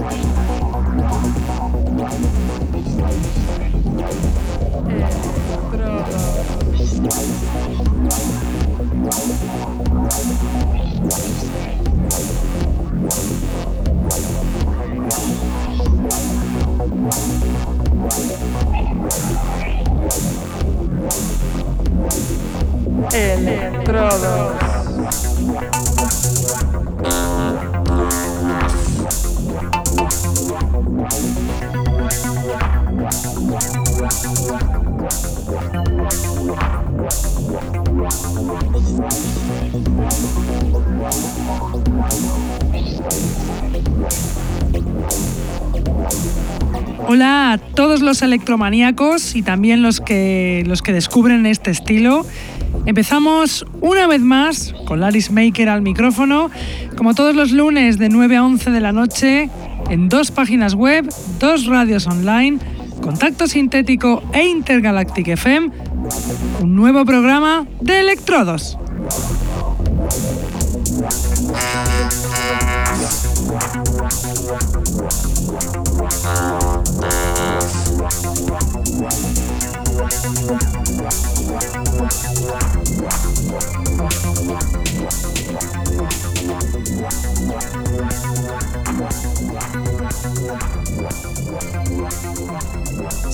Estrada. A todos los electromaníacos y también los que, los que descubren este estilo. Empezamos una vez más con Laris Maker al micrófono, como todos los lunes de 9 a 11 de la noche, en dos páginas web, dos radios online, Contacto Sintético e Intergalactic FM, un nuevo programa de electrodos.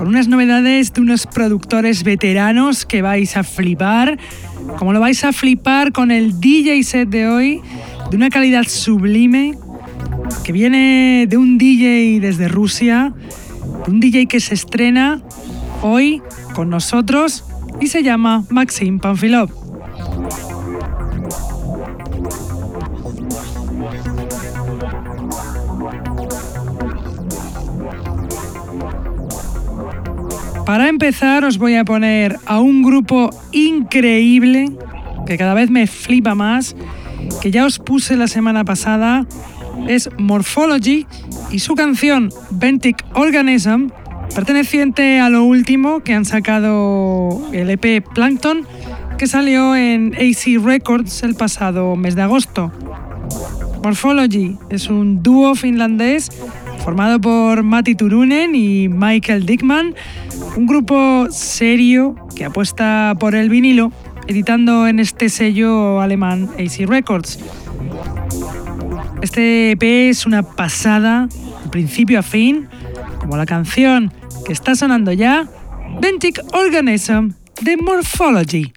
con unas novedades de unos productores veteranos que vais a flipar, como lo vais a flipar con el DJ set de hoy, de una calidad sublime, que viene de un DJ desde Rusia, un DJ que se estrena hoy con nosotros y se llama Maxim Panfilov. Para empezar os voy a poner a un grupo increíble que cada vez me flipa más, que ya os puse la semana pasada, es Morphology y su canción Ventic Organism, perteneciente a lo último que han sacado el EP Plankton, que salió en AC Records el pasado mes de agosto. Morphology es un dúo finlandés formado por Matti Turunen y Michael Dickman, un grupo serio que apuesta por el vinilo, editando en este sello alemán AC Records. Este EP es una pasada, de principio a fin, como la canción que está sonando ya, Ventic Organism de Morphology.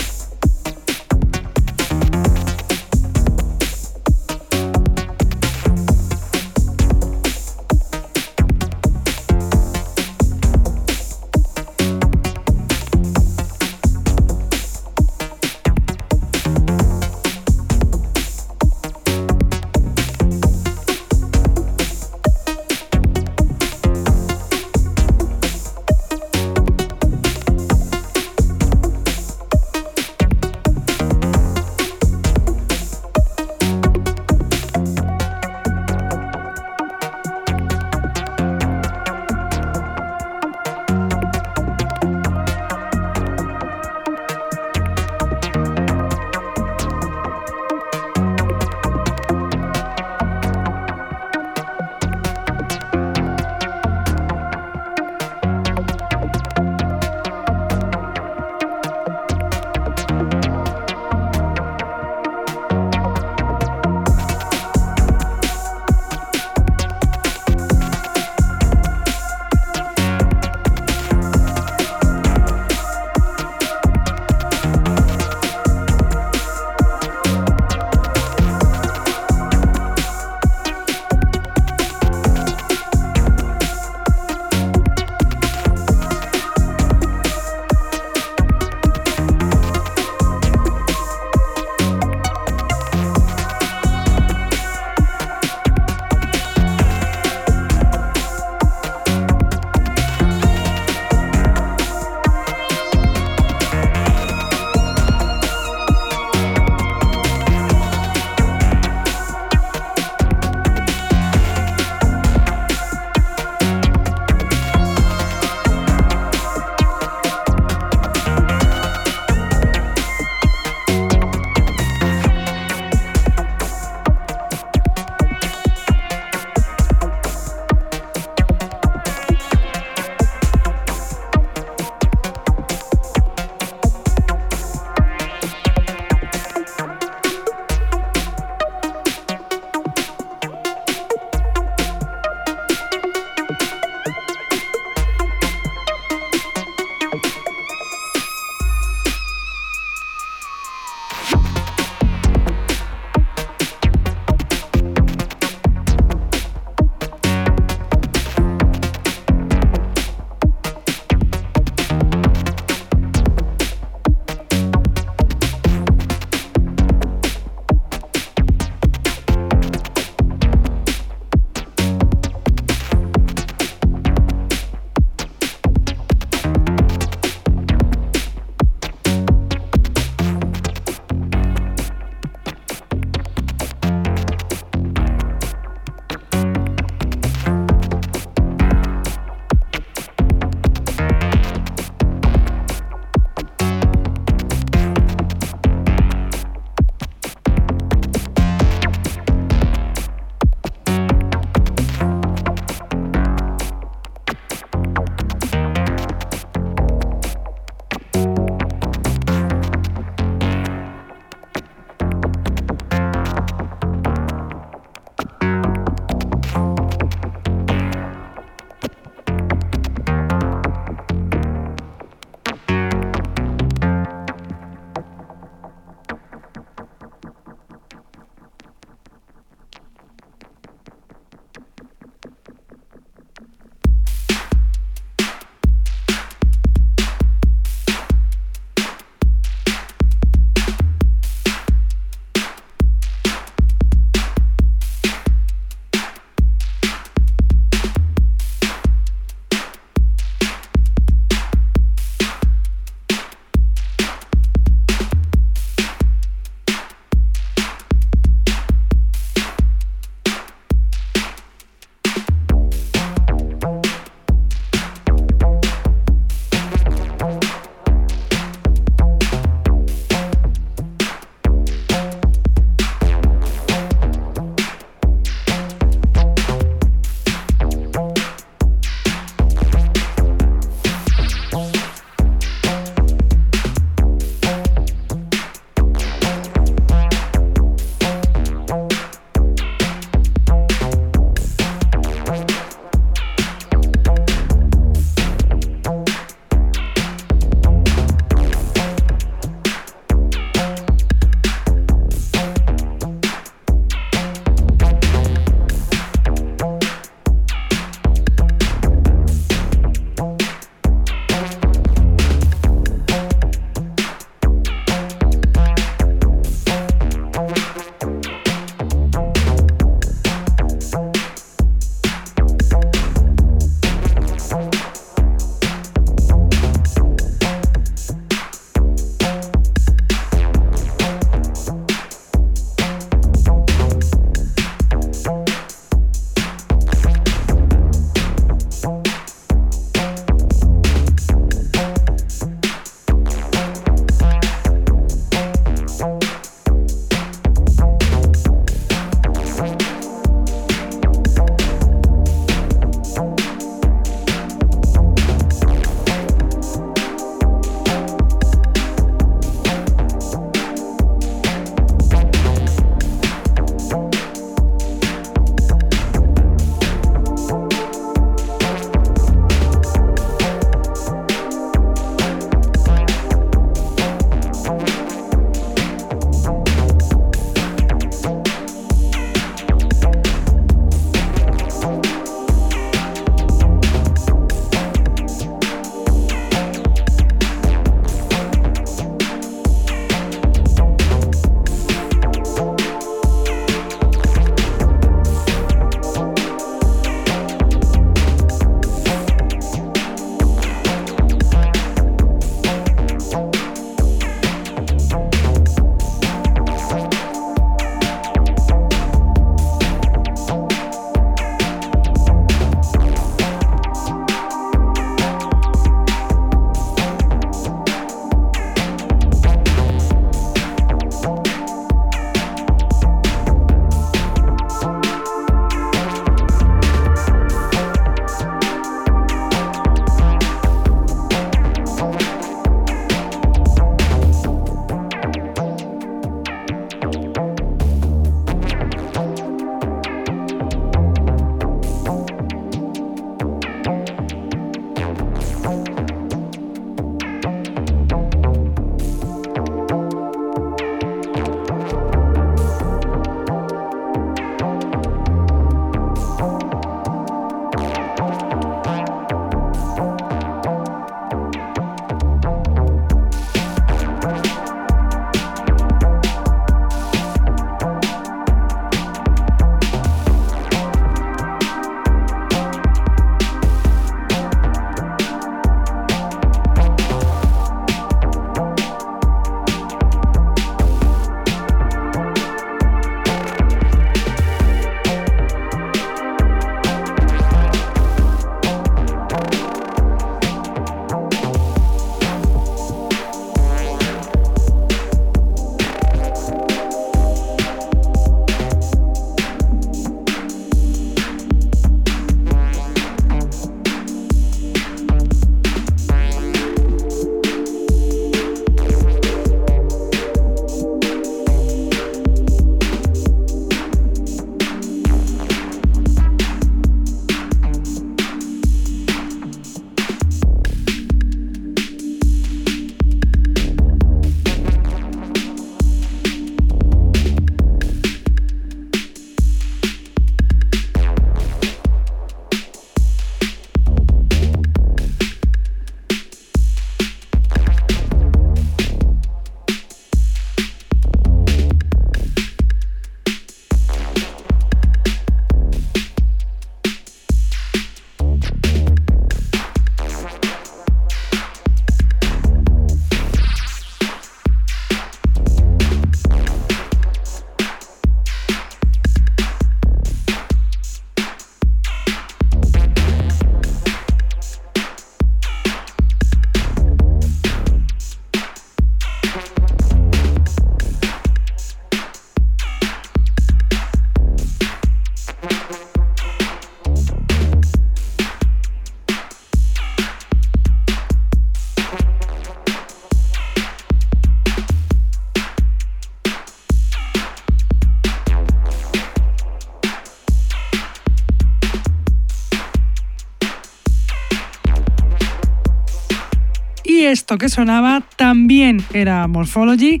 Que sonaba también era Morphology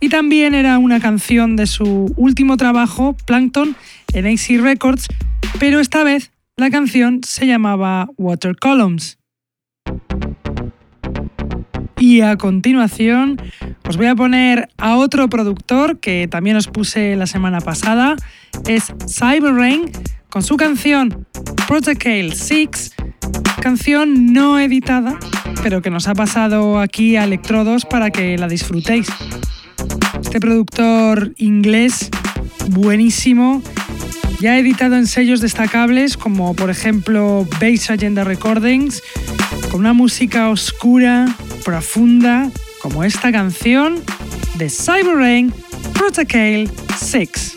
y también era una canción de su último trabajo, Plankton, en AC Records, pero esta vez la canción se llamaba Water Columns. Y a continuación os voy a poner a otro productor que también os puse la semana pasada, es Cyber Rain, con su canción Protocol 6, canción no editada, pero que nos ha pasado aquí a Electrodos para que la disfrutéis. Este productor inglés buenísimo ya ha editado en sellos destacables como por ejemplo Base Agenda Recordings, con una música oscura, profunda, como esta canción de Cyber Rain Protocol 6.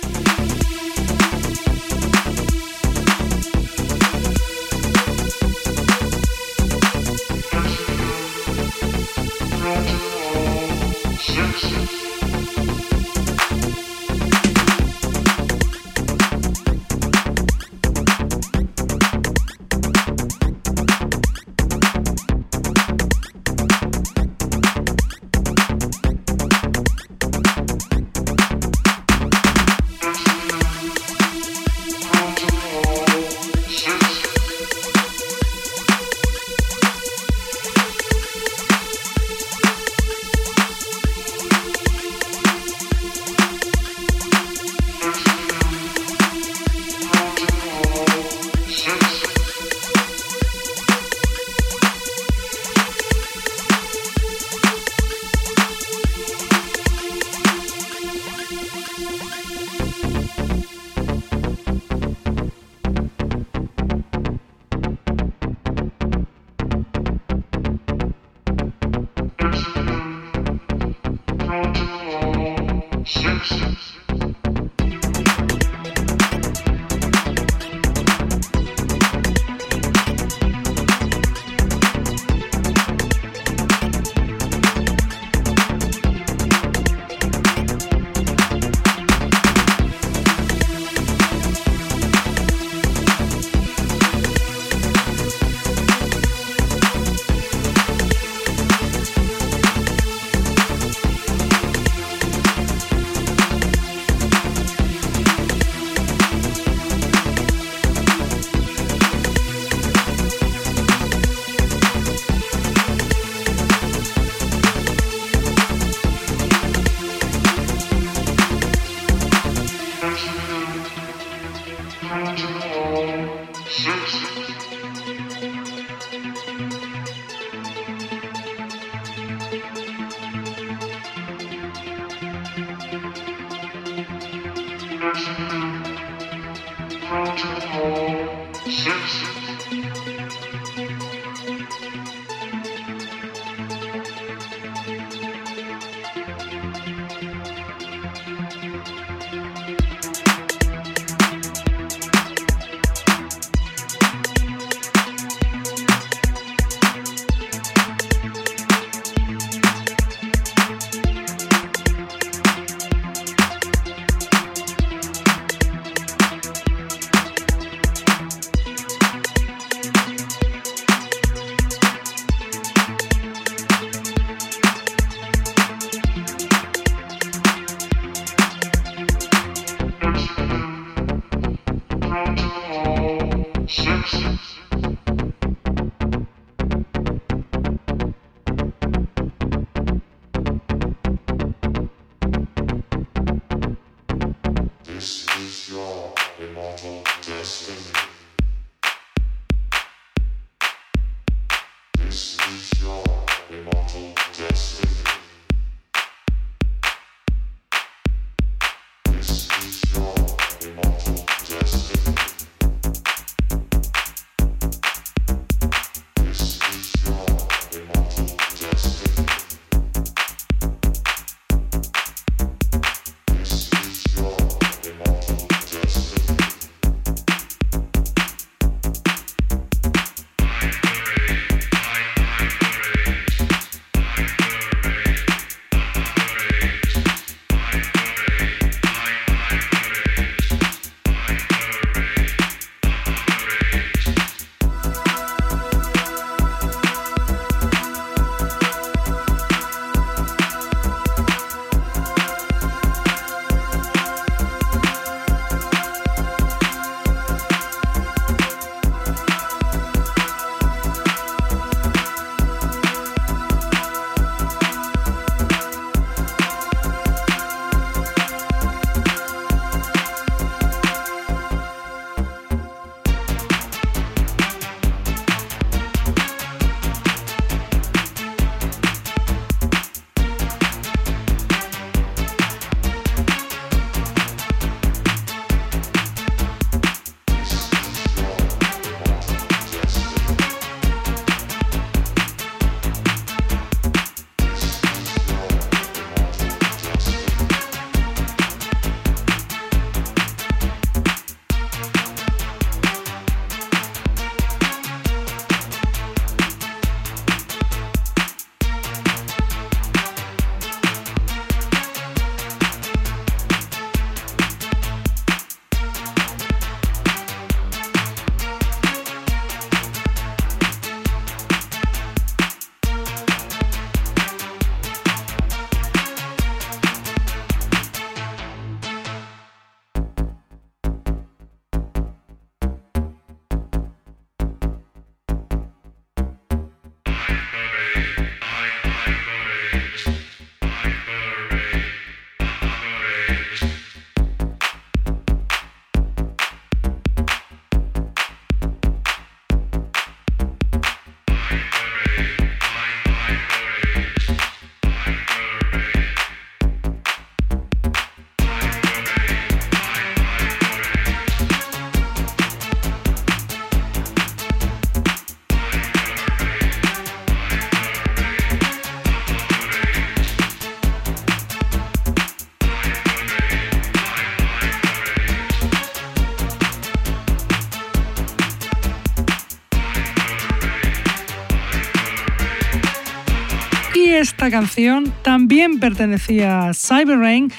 Esta canción también pertenecía a Cyber Rain,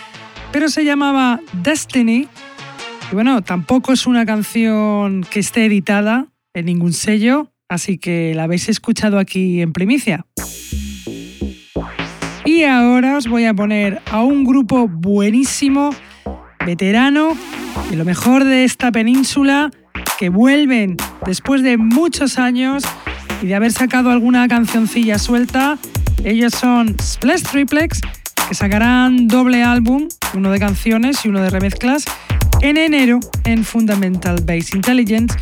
pero se llamaba Destiny. Y bueno, tampoco es una canción que esté editada en ningún sello, así que la habéis escuchado aquí en primicia. Y ahora os voy a poner a un grupo buenísimo, veterano, y lo mejor de esta península, que vuelven después de muchos años y de haber sacado alguna cancioncilla suelta. Ellos son Splash Triplex, que sacarán doble álbum, uno de canciones y uno de remezclas, en enero en Fundamental Base Intelligence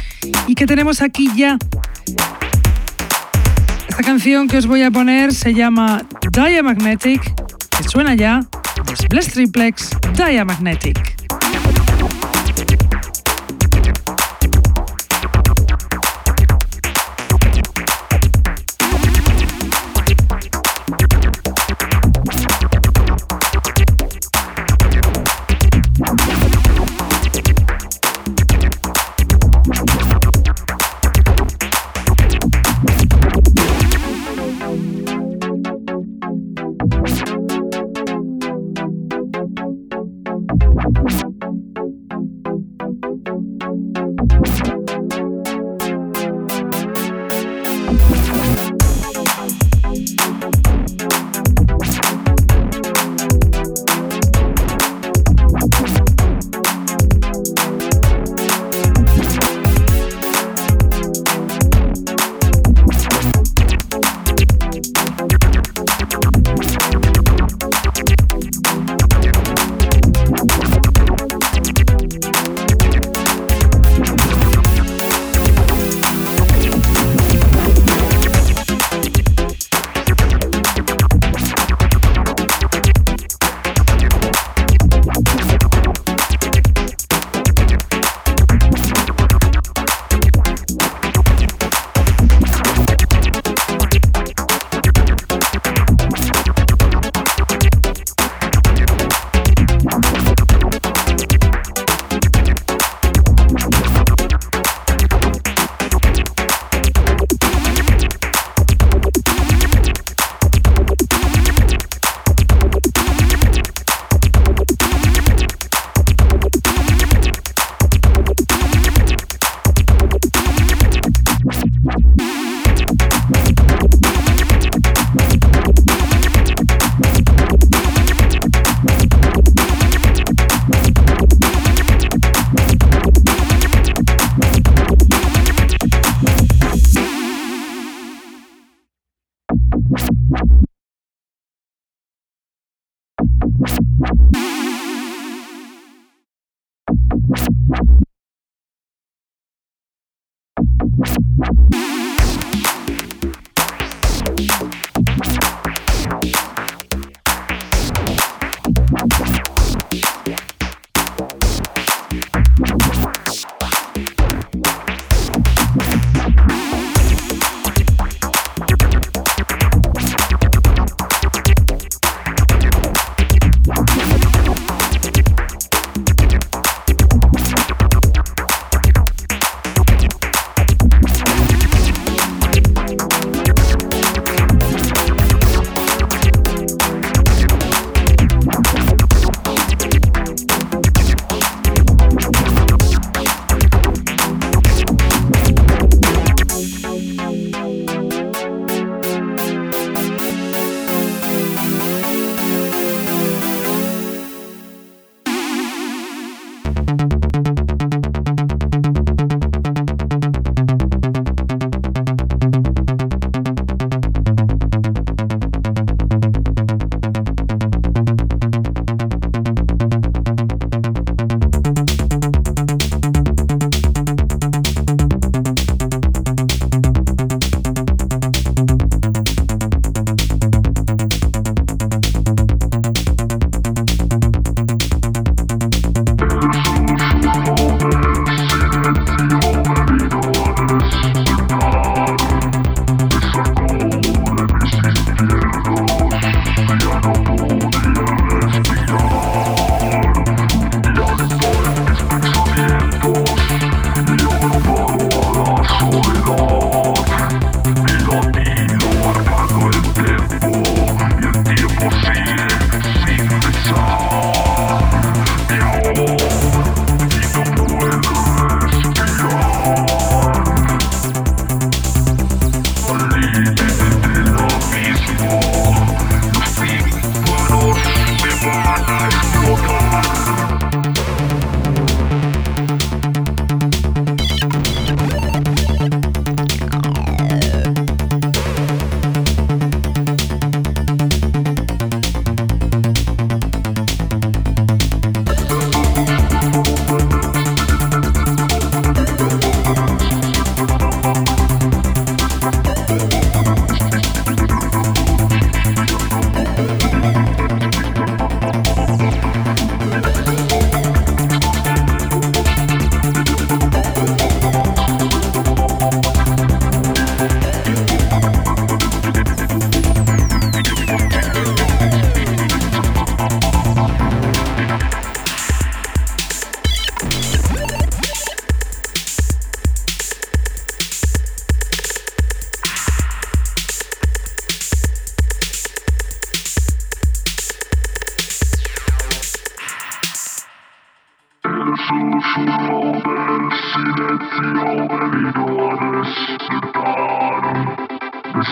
y que tenemos aquí ya. Esta canción que os voy a poner se llama Diamagnetic, que suena ya Splash Triplex Diamagnetic.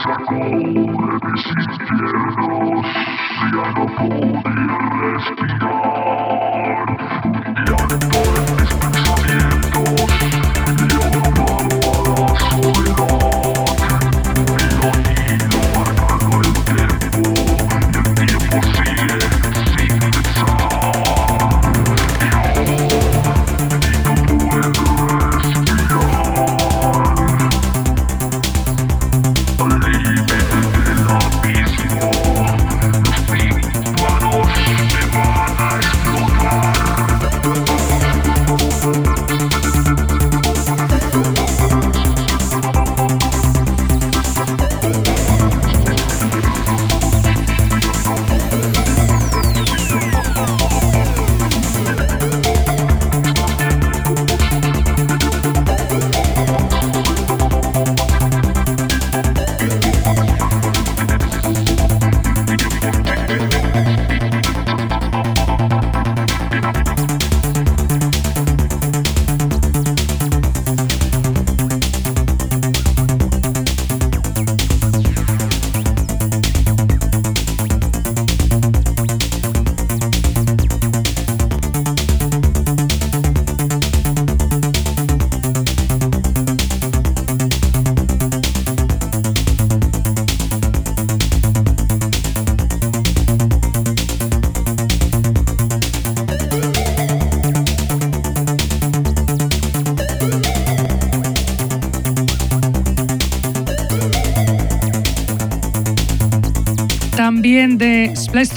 Splash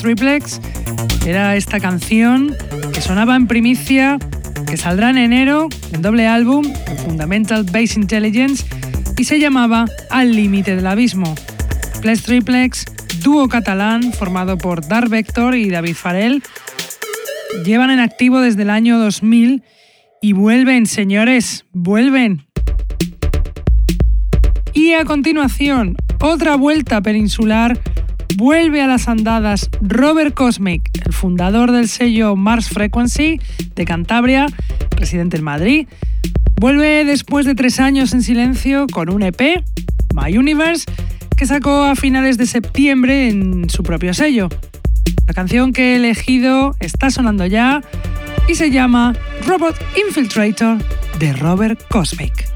Triplex era esta canción que sonaba en primicia, que saldrá en enero en doble álbum, Fundamental Base Intelligence, y se llamaba Al límite del abismo. Splash Triplex, dúo catalán formado por Dar Vector y David Farel, llevan en activo desde el año 2000 y vuelven, señores, vuelven. Y a continuación, otra vuelta peninsular vuelve a las andadas Robert Cosmic, el fundador del sello Mars Frequency de Cantabria, residente en Madrid. Vuelve después de tres años en silencio con un EP, My Universe, que sacó a finales de septiembre en su propio sello. La canción que he elegido está sonando ya y se llama Robot Infiltrator de Robert Cosmic.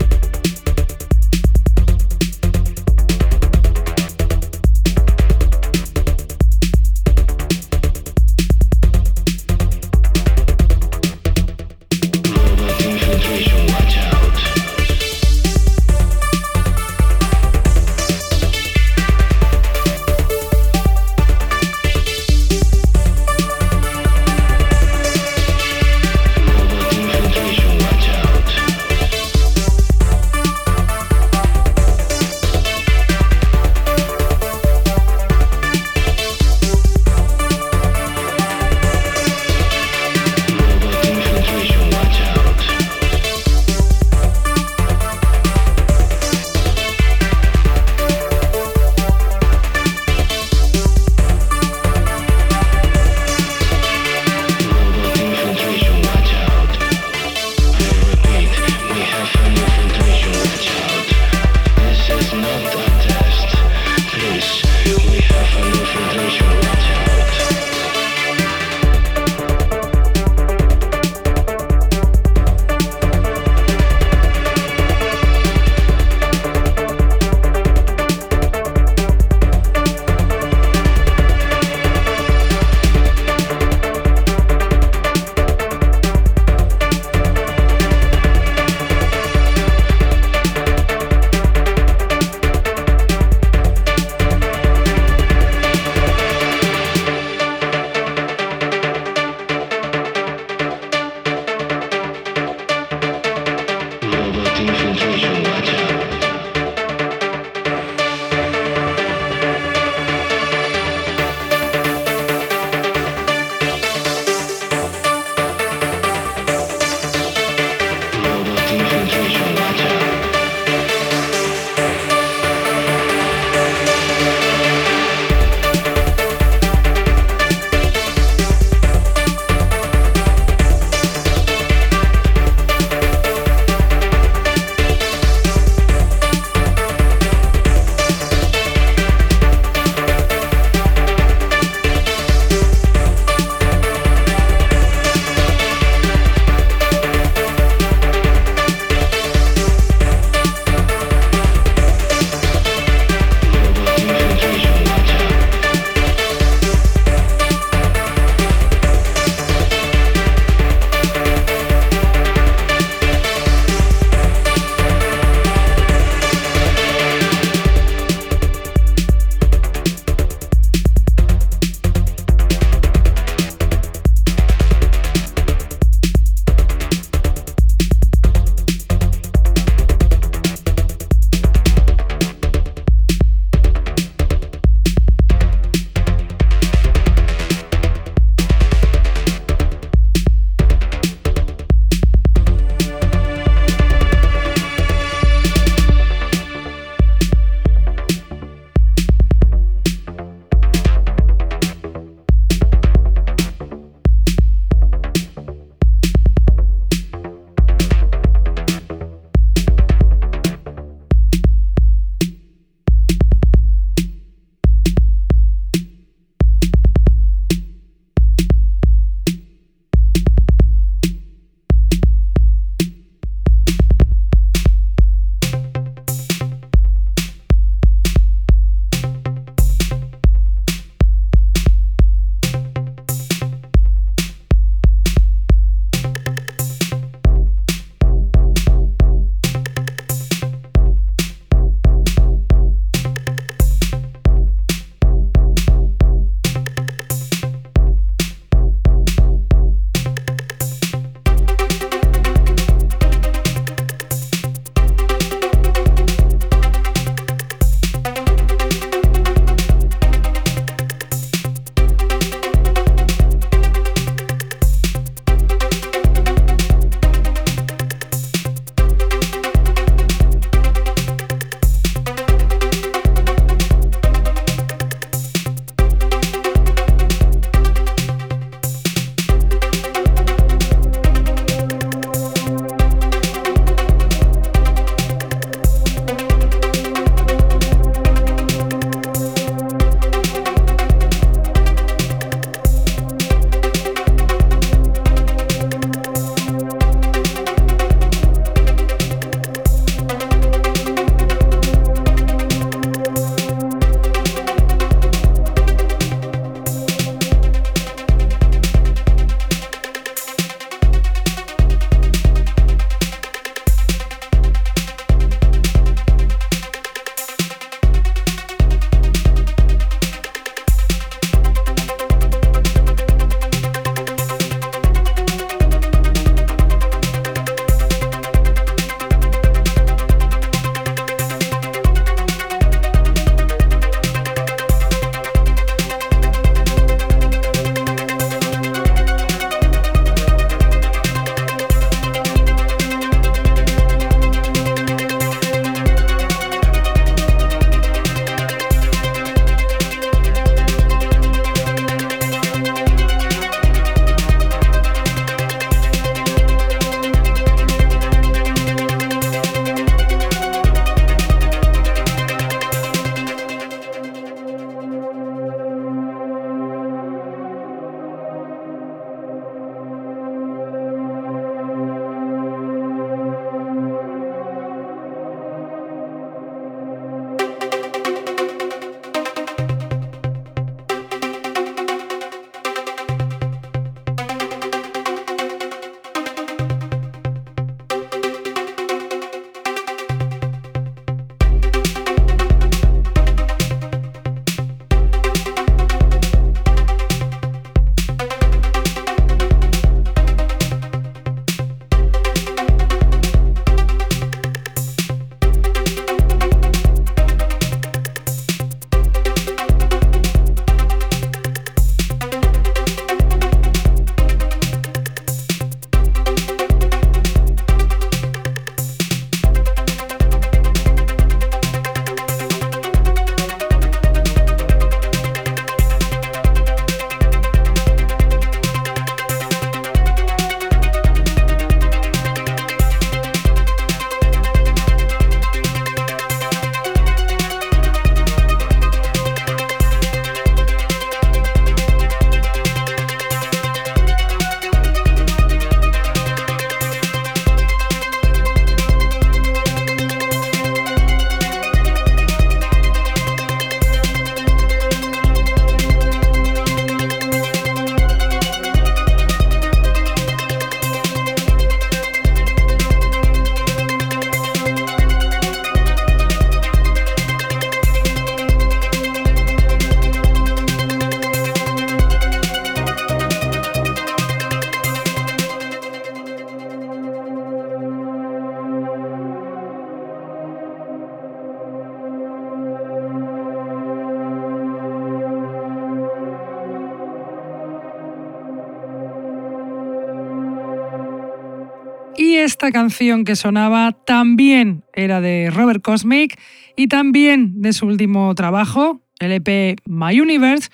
Y esta canción que sonaba también era de Robert Cosmic y también de su último trabajo, el EP My Universe,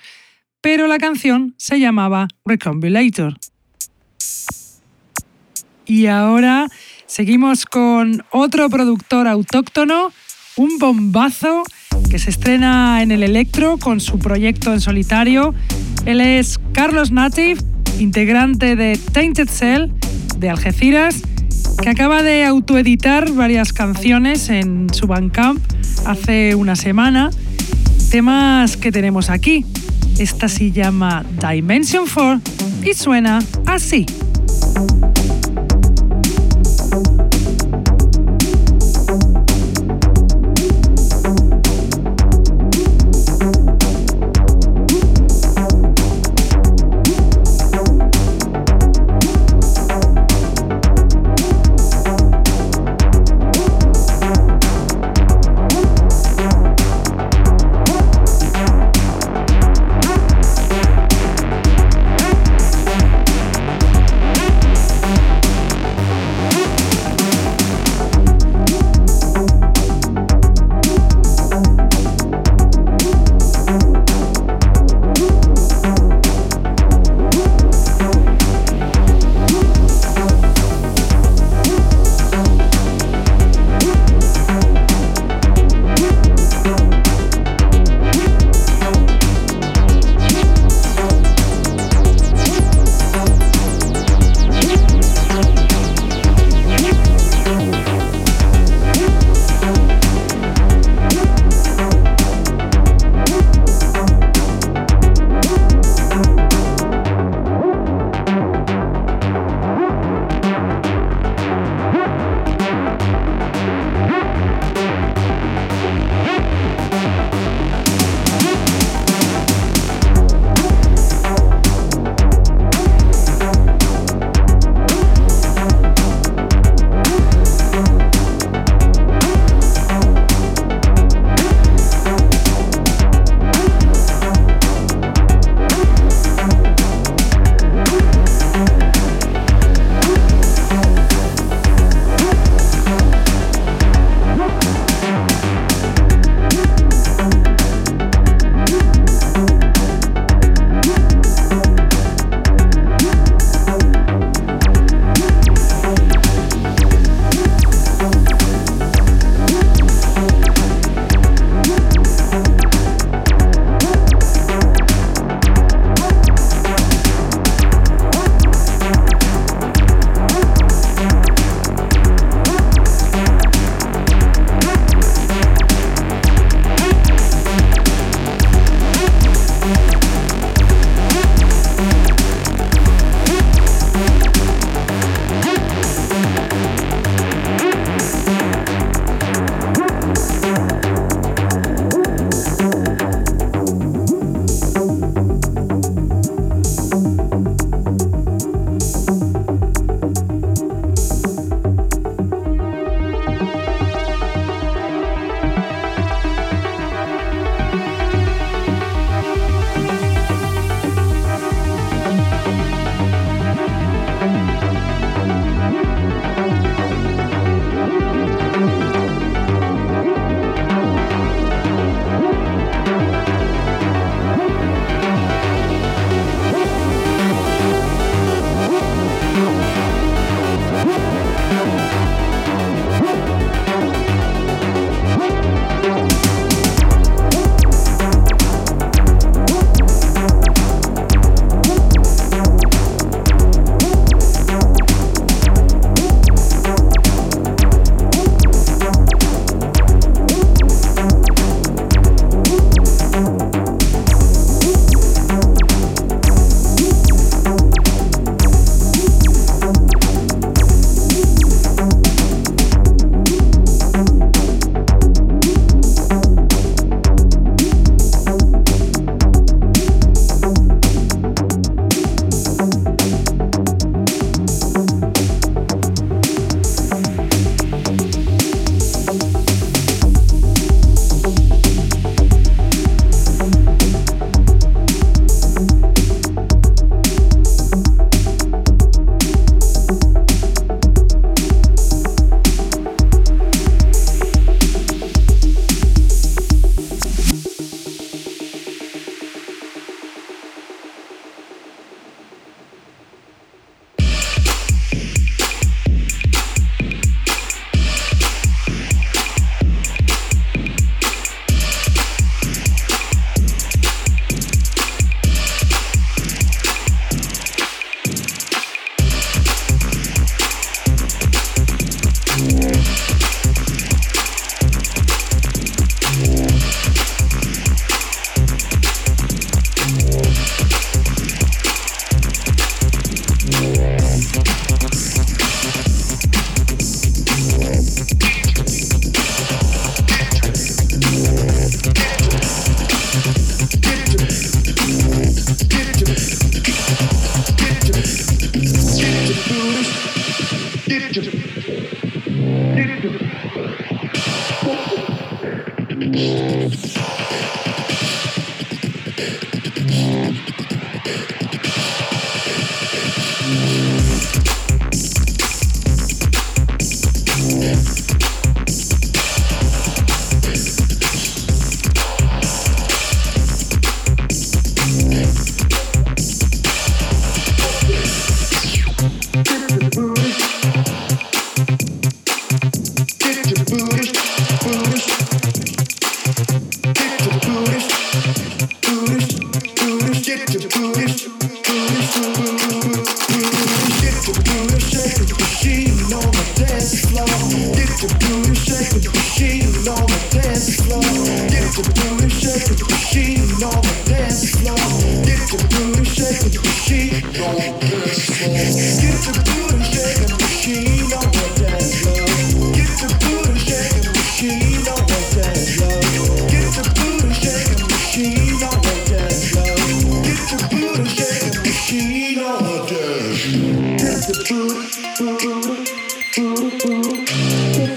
pero la canción se llamaba Recombulator. Y ahora seguimos con otro productor autóctono, un bombazo que se estrena en el Electro con su proyecto en solitario. Él es Carlos Native, integrante de Tainted Cell de Algeciras, que acaba de autoeditar varias canciones en su Bandcamp hace una semana. Temas que tenemos aquí. Esta se llama Dimension 4 y suena así.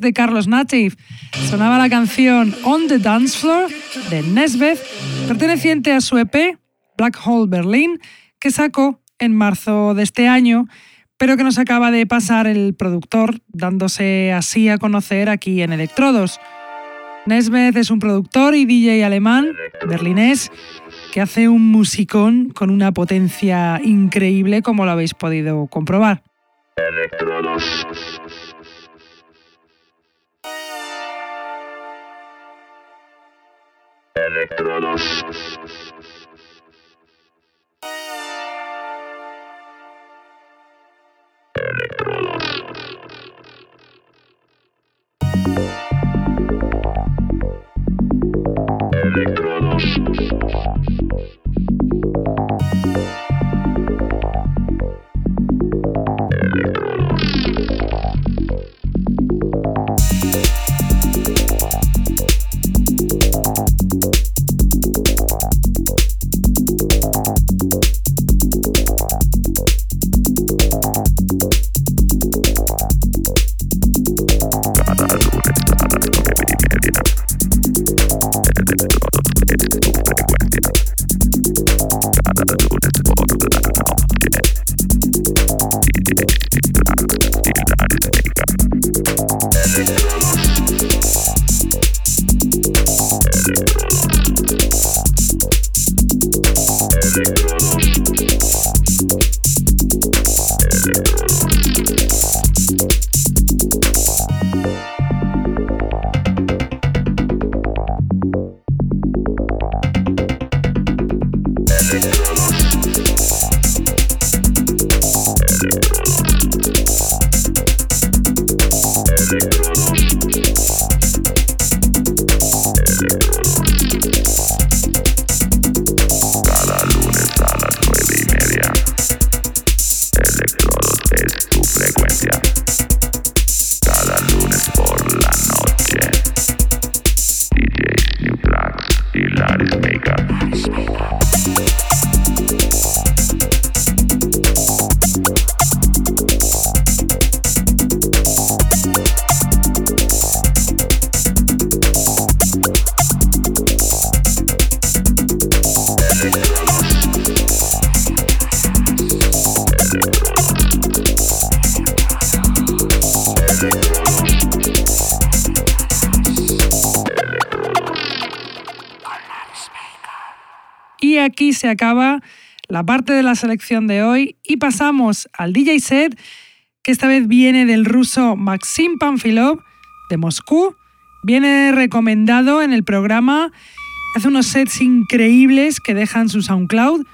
De Carlos Native. Sonaba la canción On the Dance Floor de Nesbeth, perteneciente a su EP Black Hole Berlin, que sacó en marzo de este año, pero que nos acaba de pasar el productor, dándose así a conocer aquí en Electrodos. Nesbeth es un productor y DJ alemán, berlinés, que hace un musicón con una potencia increíble como lo habéis podido comprobar. Electrodos. Electrodos. Acaba la parte de la selección de hoy y pasamos al DJ set, que esta vez viene del ruso Maxim Panfilov de Moscú. Viene recomendado en el programa. Hace unos sets increíbles que dejan su SoundCloud,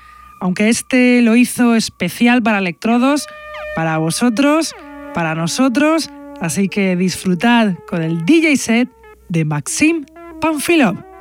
aunque este lo hizo especial para electrodos, para vosotros, para nosotros. Así que disfrutad con el DJ set de Maxim Panfilov.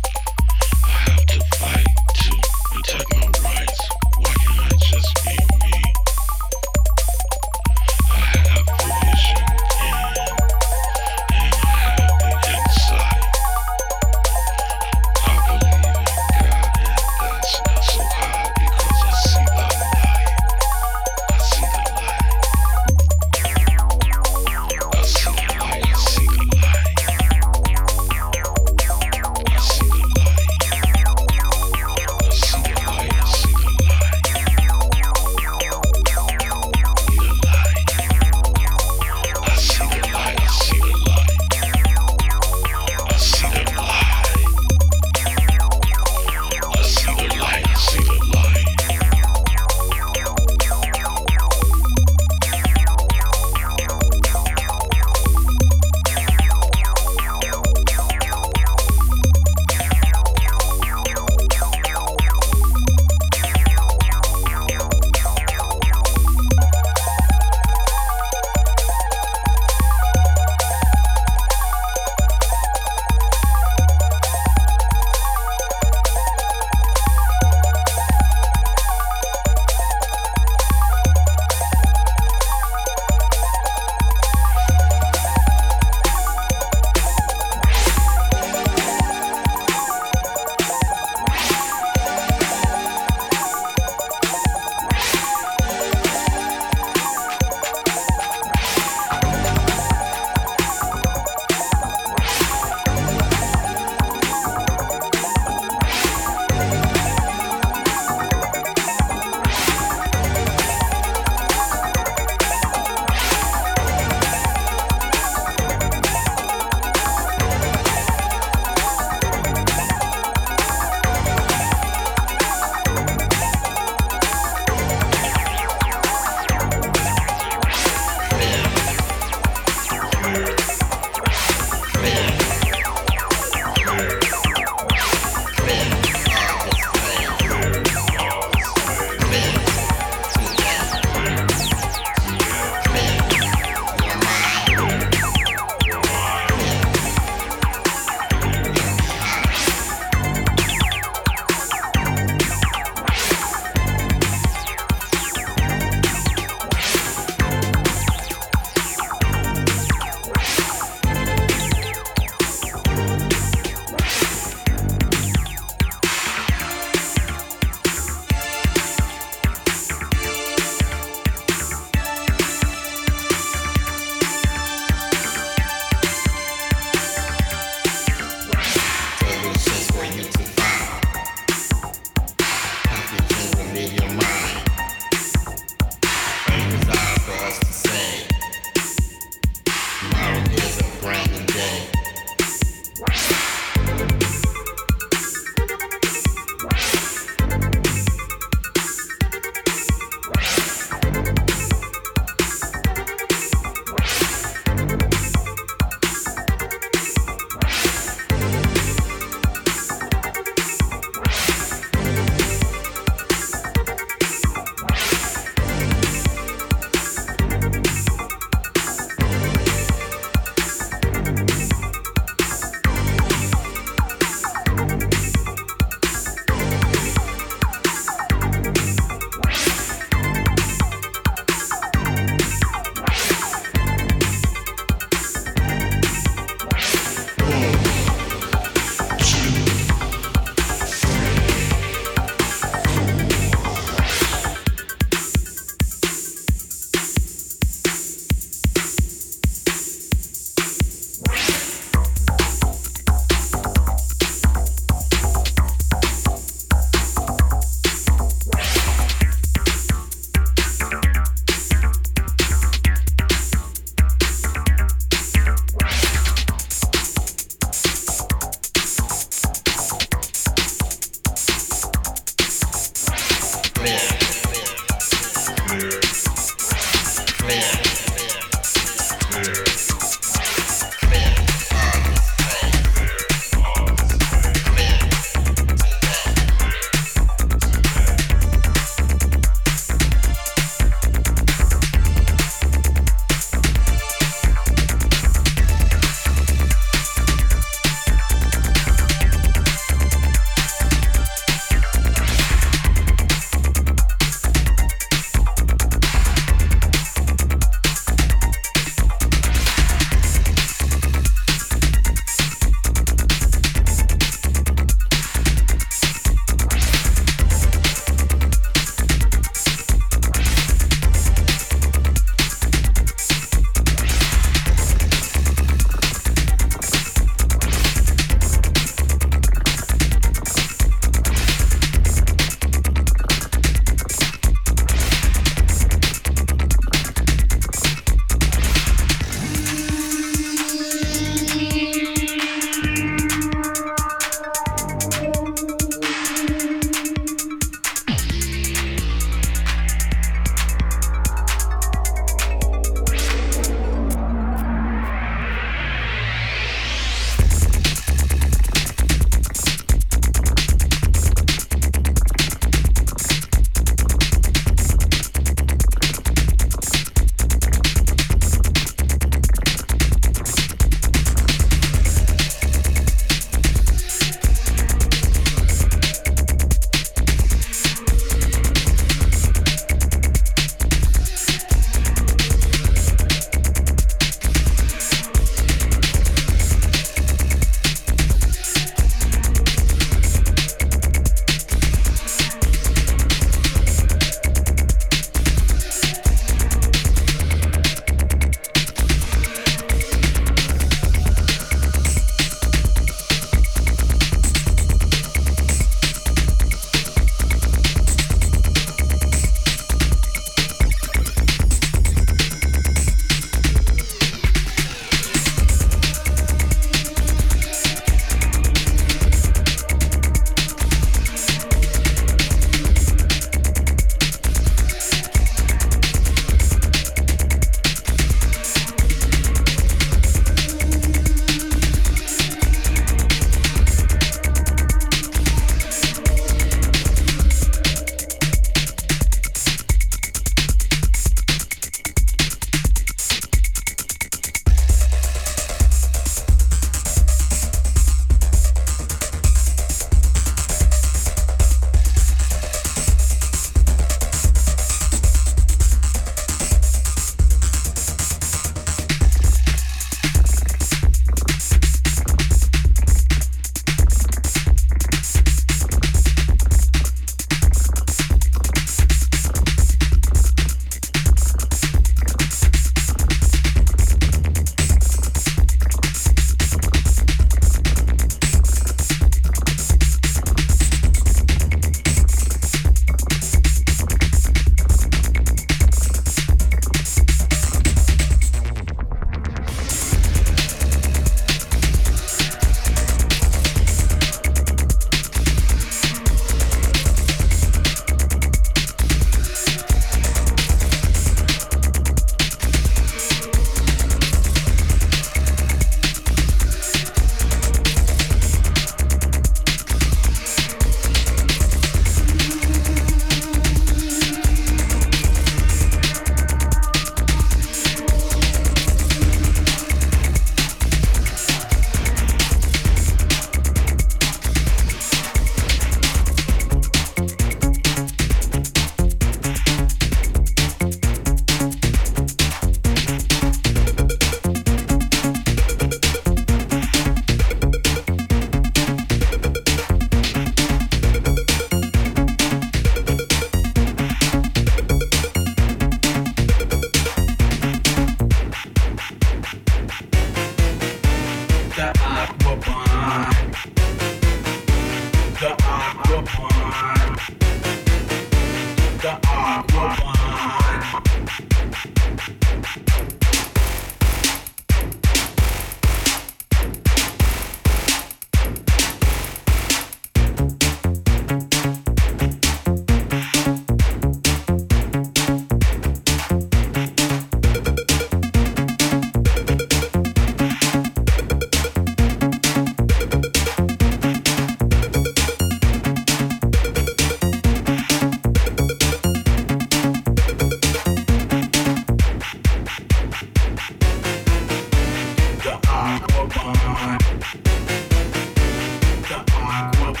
The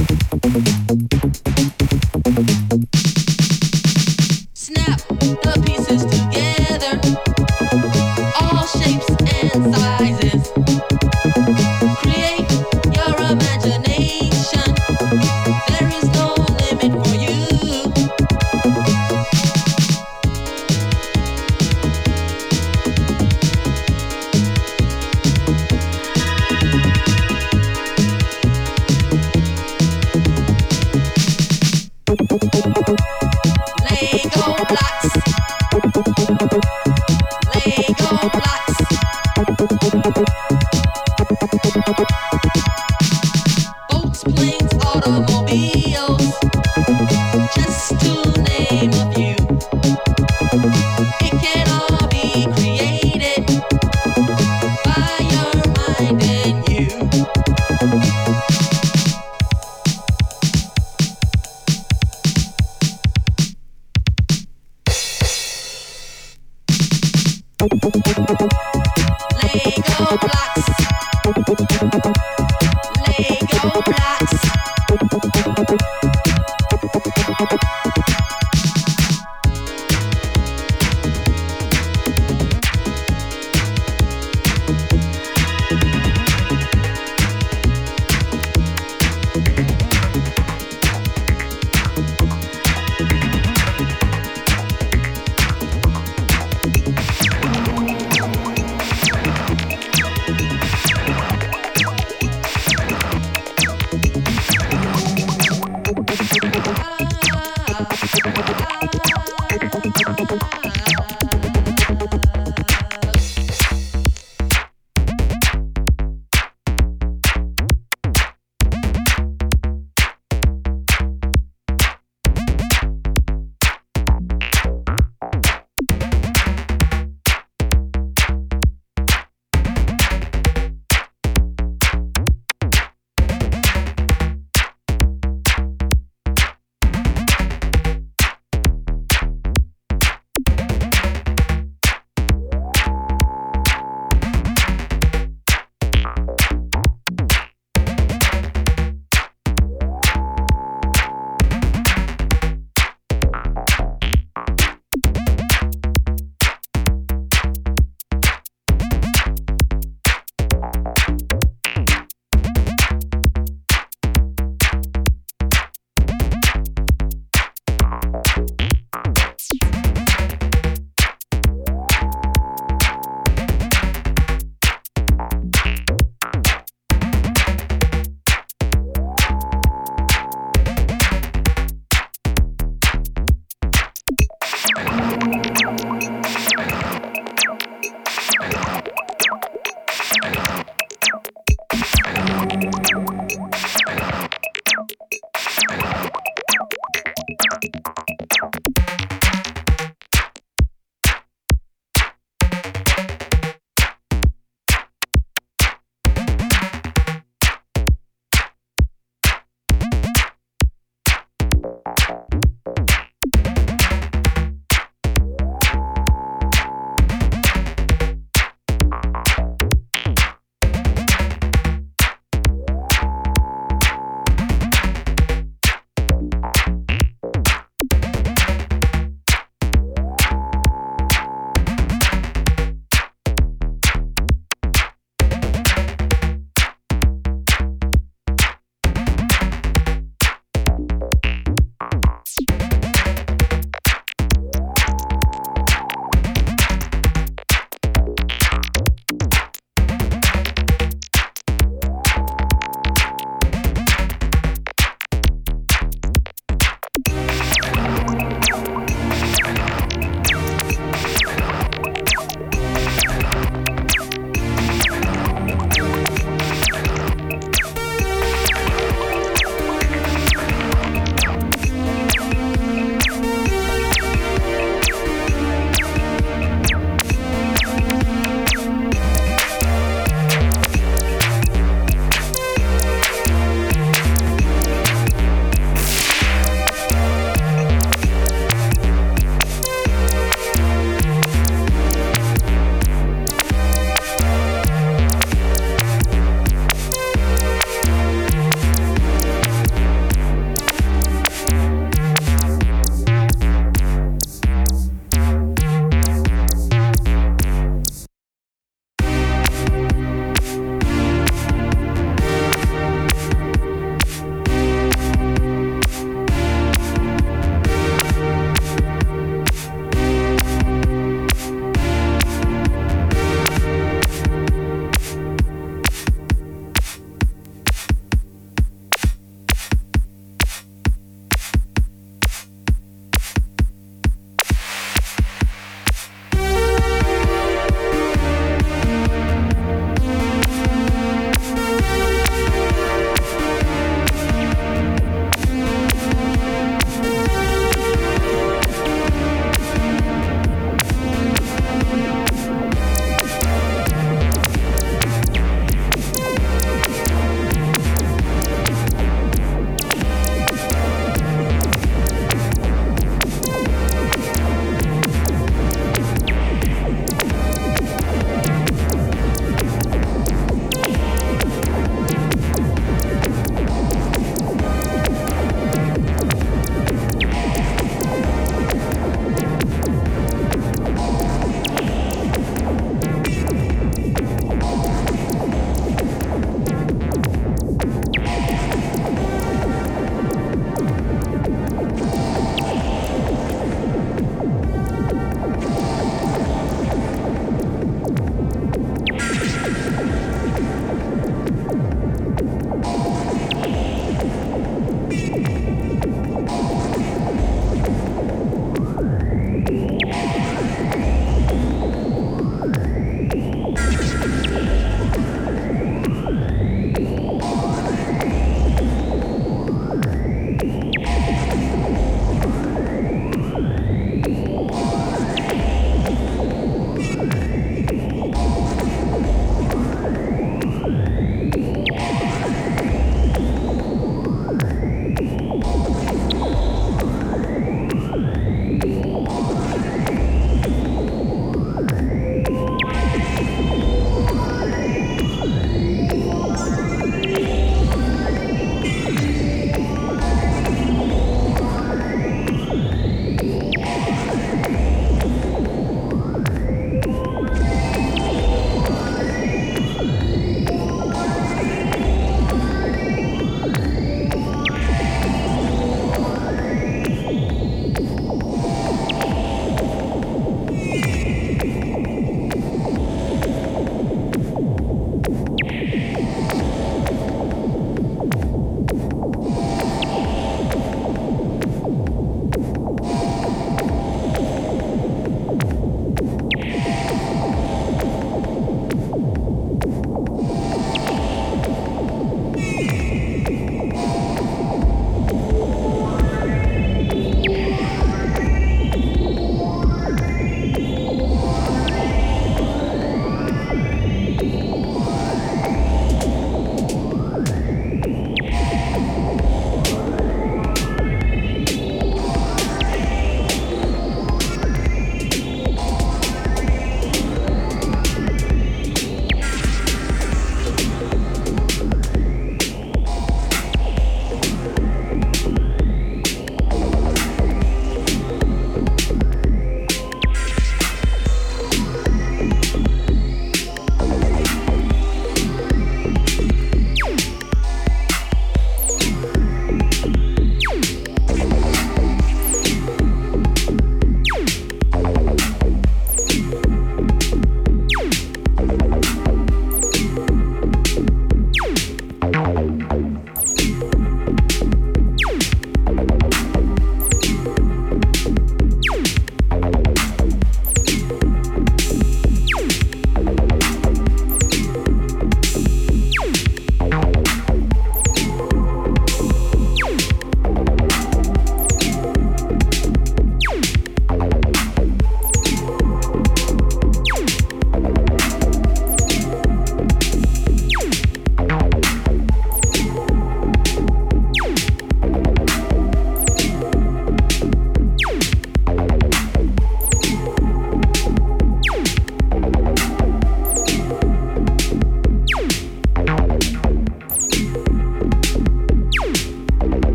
aqua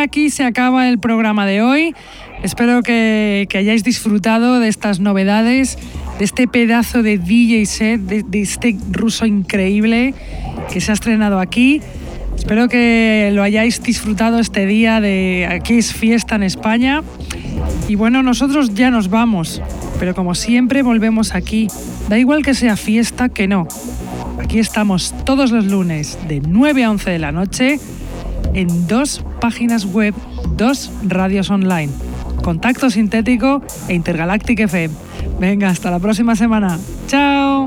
aquí se acaba el programa de hoy. Espero que, hayáis disfrutado de estas novedades, de este pedazo de DJ set, de, de este ruso increíble que se ha estrenado aquí. Espero que lo hayáis disfrutado este día de aquí es fiesta en España. Y bueno, nosotros ya nos vamos, pero como siempre volvemos aquí. Da igual que sea fiesta que no. Aquí estamos todos los lunes de 9 a 11 de la noche en dos páginas web, dos radios online. Contacto Sintético e Intergalactic FM. Venga, hasta la próxima semana. Chao.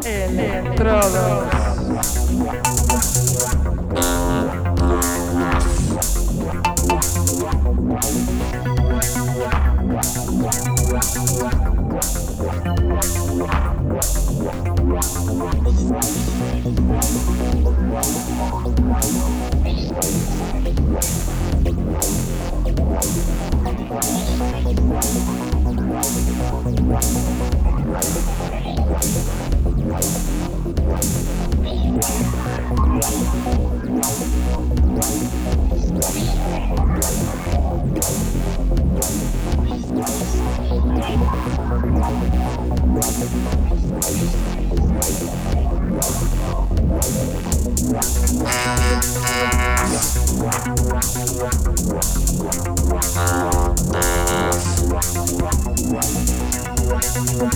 Thank